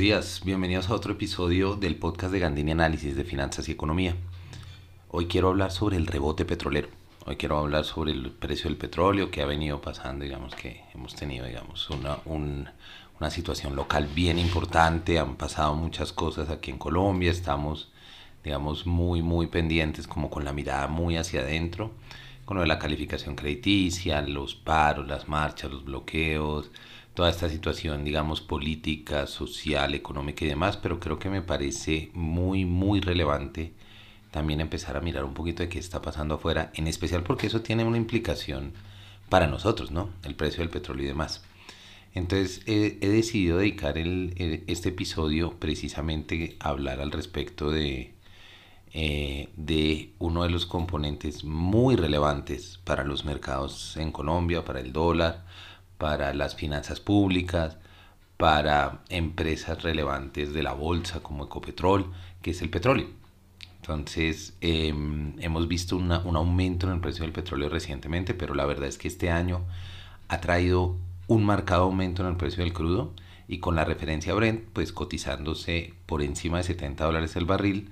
días, bienvenidos a otro episodio del podcast de Gandini Análisis de Finanzas y Economía. Hoy quiero hablar sobre el rebote petrolero. Hoy quiero hablar sobre el precio del petróleo que ha venido pasando, digamos que hemos tenido, digamos, una, una situación local bien importante, han pasado muchas cosas aquí en Colombia, estamos, digamos, muy, muy pendientes, como con la mirada muy hacia adentro, con lo de la calificación crediticia, los paros, las marchas, los bloqueos, toda esta situación, digamos, política, social, económica y demás, pero creo que me parece muy, muy relevante también empezar a mirar un poquito de qué está pasando afuera, en especial porque eso tiene una implicación para nosotros, ¿no? El precio del petróleo y demás. Entonces he, decidido dedicar este episodio precisamente a hablar al respecto de, eh, de uno de los componentes muy relevantes para los mercados en Colombia, para el dólar, para las finanzas públicas, para empresas relevantes de la bolsa como Ecopetrol, que es el petróleo. Entonces, em, hemos visto un aumento en el precio del petróleo recientemente, pero la verdad es que este año ha traído un marcado aumento en el precio del crudo y con la referencia Brent, pues cotizándose por encima de 70 dólares el barril,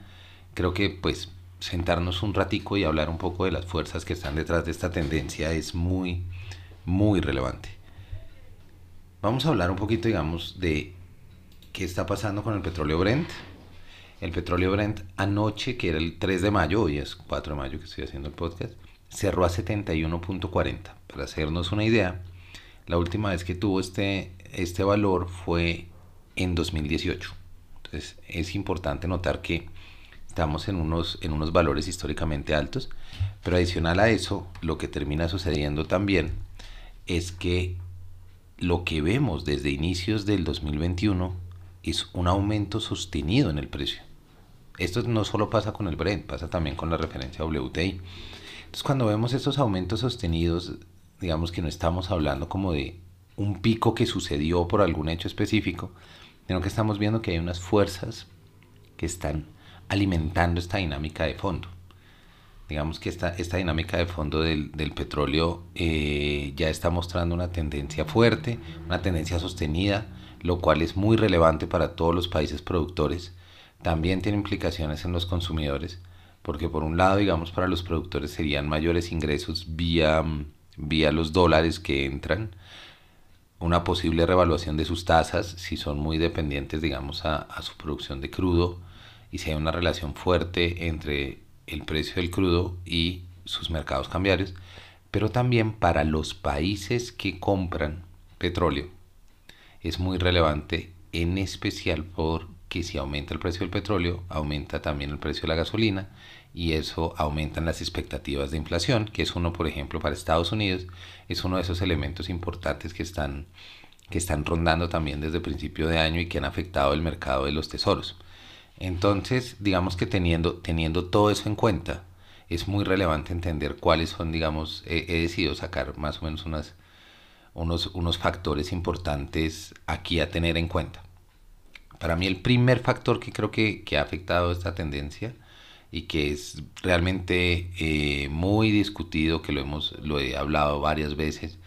creo que pues sentarnos un ratico y hablar un poco de las fuerzas que están detrás de esta tendencia es muy, muy relevante. Vamos a hablar un poquito, digamos, de qué está pasando con el petróleo Brent. El petróleo Brent anoche, que era el 3 de mayo, hoy es 4 de mayo que estoy haciendo el podcast, cerró a 71.40. Para hacernos una idea, la última vez que tuvo este, este valor fue en 2018. Entonces es importante notar que estamos en unos, en unos valores históricamente altos, pero adicional a eso, lo que termina sucediendo también es que lo que vemos desde inicios del 2021 es un aumento sostenido en el precio. Esto no solo pasa con el Brent, pasa también con la referencia WTI. Entonces cuando vemos estos aumentos sostenidos, digamos que no estamos hablando como de un pico que sucedió por algún hecho específico, sino que estamos viendo que hay unas fuerzas que están alimentando esta dinámica de fondo digamos que esta, esta dinámica de fondo del, petróleo eh, ya está mostrando una tendencia fuerte, una tendencia sostenida, lo cual es muy relevante para todos los países productores. También tiene implicaciones en los consumidores, porque por un lado, digamos, para los productores serían mayores ingresos vía, vía los dólares que entran, una posible revaluación de sus tasas si son muy dependientes, digamos, a, a su producción de crudo y si hay una relación fuerte entre el precio del crudo y sus mercados cambiarios, pero también para los países que compran petróleo es muy relevante, en especial porque si aumenta el precio del petróleo, aumenta también el precio de la gasolina y eso aumentan las expectativas de inflación, que es uno, por ejemplo, para Estados Unidos, es uno de esos elementos importantes que están, que están rondando también desde principio de año y que han afectado el mercado de los tesoros. Entonces, digamos que teniendo, teniendo todo eso en cuenta, es muy relevante entender cuáles son, digamos, he, decidido sacar más o menos unas, unos, unos factores importantes aquí a tener en cuenta. Para mí el primer factor que creo que, que ha afectado esta tendencia y que es realmente eh, muy discutido, que lo, hemos, lo he hablado varias veces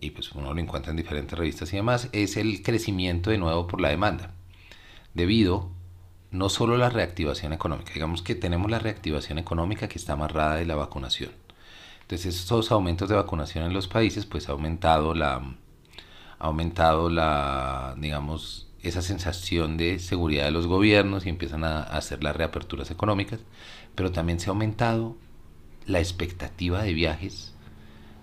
y pues uno lo encuentra en diferentes revistas y demás, es el crecimiento de nuevo por la demanda. Debido no solo la reactivación económica, digamos que tenemos la reactivación económica que está amarrada de la vacunación. Entonces, estos aumentos de vacunación en los países, pues ha aumentado la, ha aumentado la, digamos, esa sensación de seguridad de los gobiernos y empiezan a, hacer las reaperturas económicas, pero también se ha aumentado la expectativa de viajes,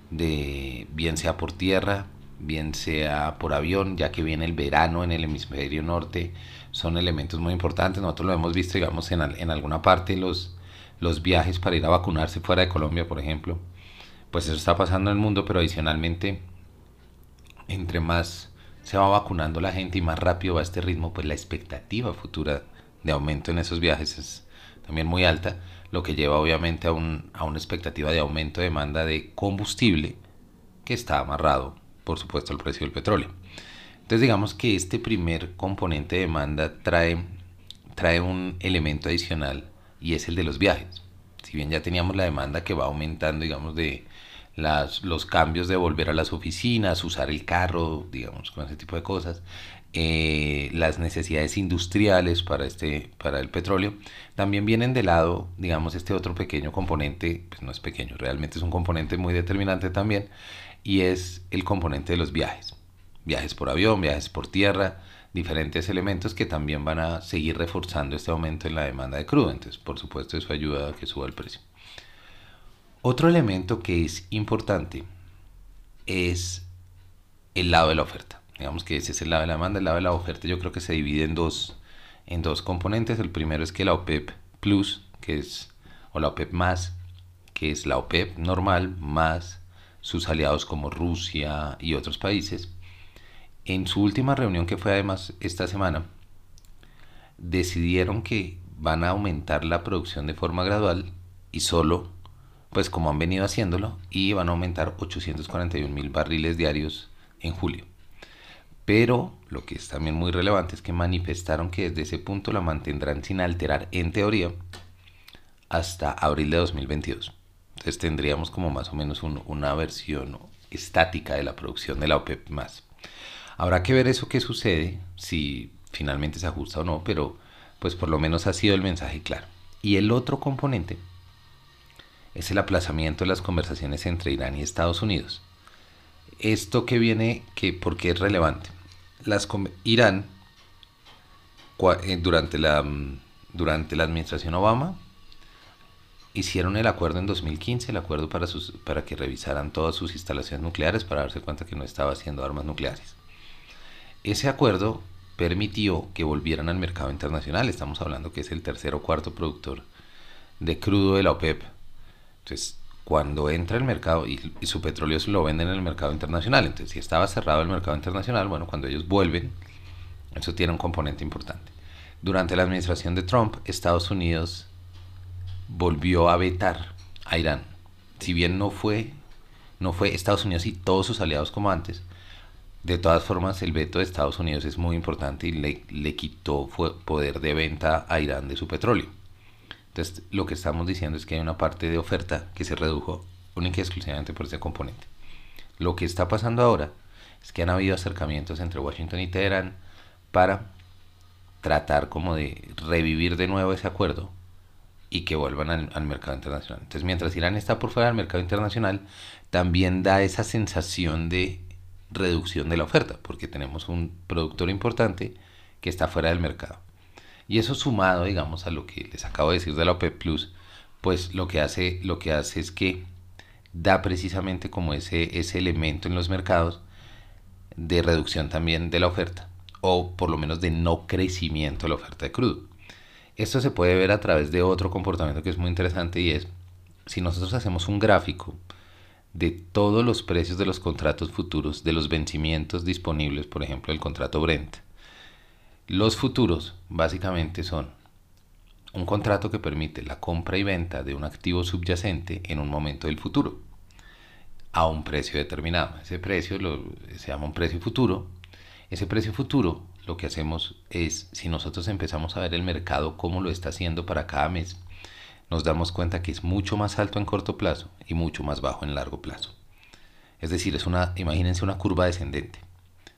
de bien sea por tierra, bien sea por avión, ya que viene el verano en el hemisferio norte, son elementos muy importantes. Nosotros lo hemos visto, digamos, en, en alguna parte, los, los viajes para ir a vacunarse fuera de Colombia, por ejemplo. Pues eso está pasando en el mundo, pero adicionalmente, entre más se va vacunando la gente y más rápido va este ritmo, pues la expectativa futura de aumento en esos viajes es también muy alta, lo que lleva obviamente a, un, a una expectativa de aumento de demanda de combustible que está amarrado, por supuesto, al precio del petróleo. Entonces digamos que este primer componente de demanda trae, trae un elemento adicional y es el de los viajes. Si bien ya teníamos la demanda que va aumentando, digamos, de las, los cambios de volver a las oficinas, usar el carro, digamos, con ese tipo de cosas, eh, las necesidades industriales para, este, para el petróleo, también vienen de lado, digamos, este otro pequeño componente, pues no es pequeño, realmente es un componente muy determinante también, y es el componente de los viajes. Viajes por avión, viajes por tierra, diferentes elementos que también van a seguir reforzando este aumento en la demanda de crudo. Entonces, por supuesto, eso ayuda a que suba el precio. Otro elemento que es importante es el lado de la oferta. Digamos que ese es el lado de la demanda. El lado de la oferta yo creo que se divide en dos, en dos componentes. El primero es que la OPEP Plus, que es, o la OPEP más, que es la OPEP normal, más sus aliados como Rusia y otros países, en su última reunión que fue además esta semana, decidieron que van a aumentar la producción de forma gradual y solo, pues como han venido haciéndolo, y van a aumentar 841 mil barriles diarios en julio. Pero lo que es también muy relevante es que manifestaron que desde ese punto la mantendrán sin alterar en teoría hasta abril de 2022. Entonces tendríamos como más o menos una versión estática de la producción de la OPEP más. Habrá que ver eso que sucede, si finalmente se ajusta o no, pero pues por lo menos ha sido el mensaje claro. Y el otro componente es el aplazamiento de las conversaciones entre Irán y Estados Unidos. Esto que viene, que, ¿por qué es relevante? Las, Irán, eh, durante la, mm, durante la administración Obama, hicieron el acuerdo en 2015, el acuerdo para, sus, para que revisaran todas sus instalaciones nucleares para darse cuenta que no estaba haciendo armas nucleares. Ese acuerdo permitió que volvieran al mercado internacional. Estamos hablando que es el tercer o cuarto productor de crudo de la OPEP. Entonces, cuando entra el mercado y, su petróleo lo venden en el mercado internacional, entonces si estaba cerrado el mercado internacional, bueno, cuando ellos vuelven, eso tiene un componente importante. Durante la administración de Trump, Estados Unidos volvió a vetar a Irán. Si bien no fue, no fue Estados Unidos y todos sus aliados como antes, de todas formas, el veto de Estados Unidos es muy importante y le, le quitó poder de venta a Irán de su petróleo. Entonces, lo que estamos diciendo es que hay una parte de oferta que se redujo única y exclusivamente por ese componente. Lo que está pasando ahora es que han habido acercamientos entre Washington y Teherán para tratar como de revivir de nuevo ese acuerdo y que vuelvan al, al, mercado internacional. Entonces, mientras Irán está por fuera del mercado internacional, también da esa sensación de reducción de la oferta, porque tenemos un productor importante que está fuera del mercado. Y eso sumado, digamos, a lo que les acabo de decir de la OPEP Plus, pues lo que hace, lo que hace es que da precisamente como ese, ese elemento en los mercados de reducción también de la oferta, o por lo menos de no crecimiento de la oferta de crudo. Esto se puede ver a través de otro comportamiento que es muy interesante y es, si nosotros hacemos un gráfico de todos los precios de los contratos futuros, de los vencimientos disponibles, por ejemplo, el contrato Brent. Los futuros básicamente son un contrato que permite la compra y venta de un activo subyacente en un momento del futuro a un precio determinado. Ese precio lo, se llama un precio futuro. Ese precio futuro lo que hacemos es, si nosotros empezamos a ver el mercado cómo lo está haciendo para cada mes, nos damos cuenta que es mucho más alto en corto plazo y mucho más bajo en largo plazo. Es decir, es una, imagínense una curva descendente.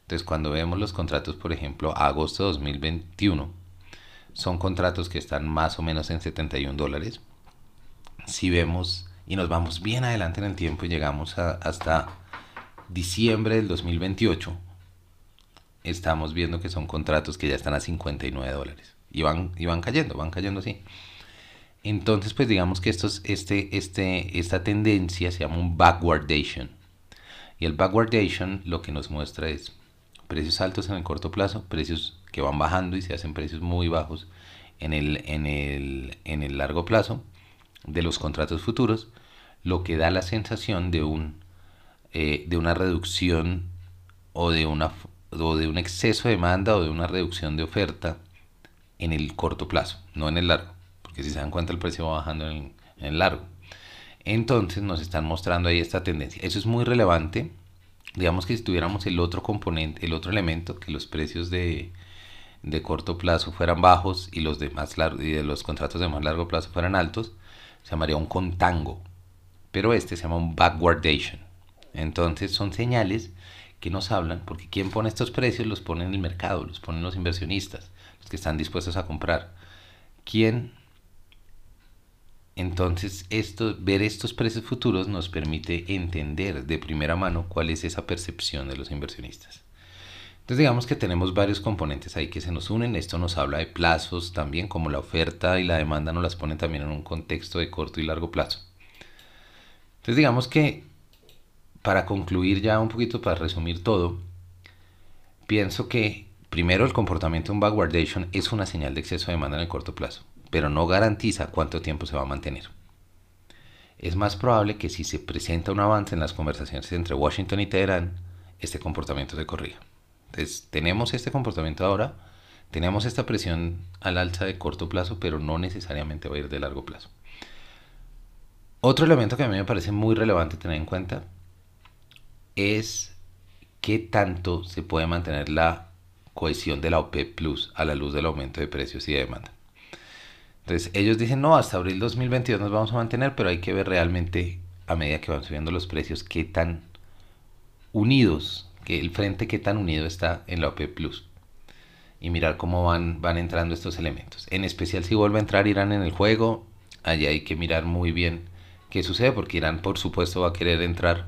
Entonces, cuando vemos los contratos, por ejemplo, a agosto de 2021, son contratos que están más o menos en 71 dólares. Si vemos y nos vamos bien adelante en el tiempo y llegamos hasta diciembre del 2028, estamos viendo que son contratos que ya están a 59 dólares. Y van, y van cayendo, van cayendo así. Entonces, pues digamos que estos, este, este, esta tendencia se llama un backwardation. Y el backwardation lo que nos muestra es precios altos en el corto plazo, precios que van bajando y se hacen precios muy bajos en el, en el, en el largo plazo de los contratos futuros, lo que da la sensación de, un, eh, de una reducción o de, una, o de un exceso de demanda o de una reducción de oferta en el corto plazo, no en el largo porque si se dan cuenta el precio va bajando en, el largo. Entonces nos están mostrando ahí esta tendencia. Eso es muy relevante. Digamos que si tuviéramos el otro componente, el otro elemento, que los precios de, de corto plazo fueran bajos y los de más largo, y de los contratos de más largo plazo fueran altos, se llamaría un contango. Pero este se llama un backwardation. Entonces son señales que nos hablan, porque quien pone estos precios los pone en el mercado, los ponen los inversionistas, los que están dispuestos a comprar. ¿Quién? Entonces, ver estos precios futuros nos permite entender de primera mano cuál es esa percepción de los inversionistas. Entonces digamos que tenemos varios componentes ahí que se nos unen. Esto nos habla de plazos también, como la oferta y la demanda nos las ponen también en un contexto de corto y largo plazo. Entonces digamos que para concluir ya un poquito, para resumir todo, pienso que primero el comportamiento de un backwardation es una señal de exceso de demanda en el corto plazo, pero no garantiza cuánto tiempo se va a mantener. Es más probable que si se presenta un avance en las conversaciones entre Washington y Teherán, este comportamiento se corrija. Entonces, tenemos este comportamiento ahora, tenemos esta presión al alza de corto plazo, pero no necesariamente va a ir de largo plazo. Otro elemento que a mí me parece muy relevante tener en cuenta es qué tanto se puede mantener la cohesión de la OPEP Plus a la luz del aumento de precios y de demanda. Entonces ellos dicen, no, hasta abril 2022 nos vamos a mantener, pero hay que ver realmente a medida que van subiendo los precios qué tan unidos, que el frente qué tan unido está en la OPEP Plus. Y mirar cómo van, van entrando estos elementos. En especial si vuelve a entrar Irán en el juego, allí hay que mirar muy bien qué sucede, porque Irán por supuesto va a querer entrar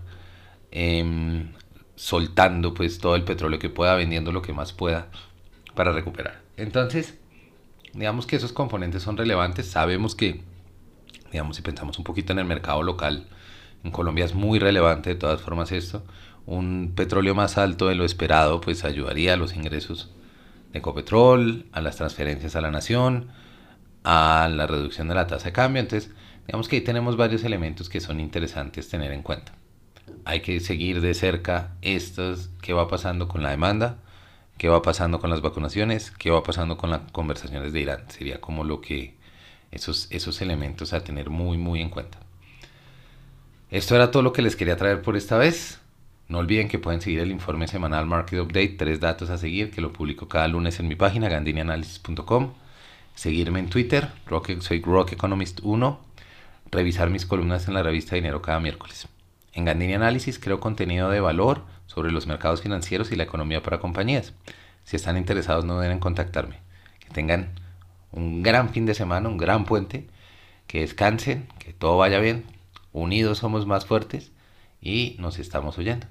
Em, soltando pues todo el petróleo que pueda, vendiendo lo que más pueda para recuperar. Entonces, digamos que esos componentes son relevantes. Sabemos que, digamos, si pensamos un poquito en el mercado local, en Colombia es muy relevante de todas formas esto. Un petróleo más alto de lo esperado pues ayudaría a los ingresos de Ecopetrol, a las transferencias a la nación, a la reducción de la tasa de cambio. Entonces, digamos que ahí tenemos varios elementos que son interesantes tener en cuenta hay que seguir de cerca estos, qué va pasando con la demanda, qué va pasando con las vacunaciones, qué va pasando con las conversaciones de Irán. Sería como lo que esos, esos elementos a tener muy, muy en cuenta. Esto era todo lo que les quería traer por esta vez. No olviden que pueden seguir el informe semanal Market Update, tres datos a seguir, que lo publico cada lunes en mi página, gandinianalysis.com. Seguirme en Twitter, soy Rock Economist 1. Revisar mis columnas en la revista Dinero cada miércoles. En Gandini Análisis creo contenido de valor sobre los mercados financieros y la economía para compañías. Si están interesados no deben contactarme. Que tengan un gran fin de semana, un gran puente, que descansen, que todo vaya bien. Unidos somos más fuertes y nos estamos oyendo.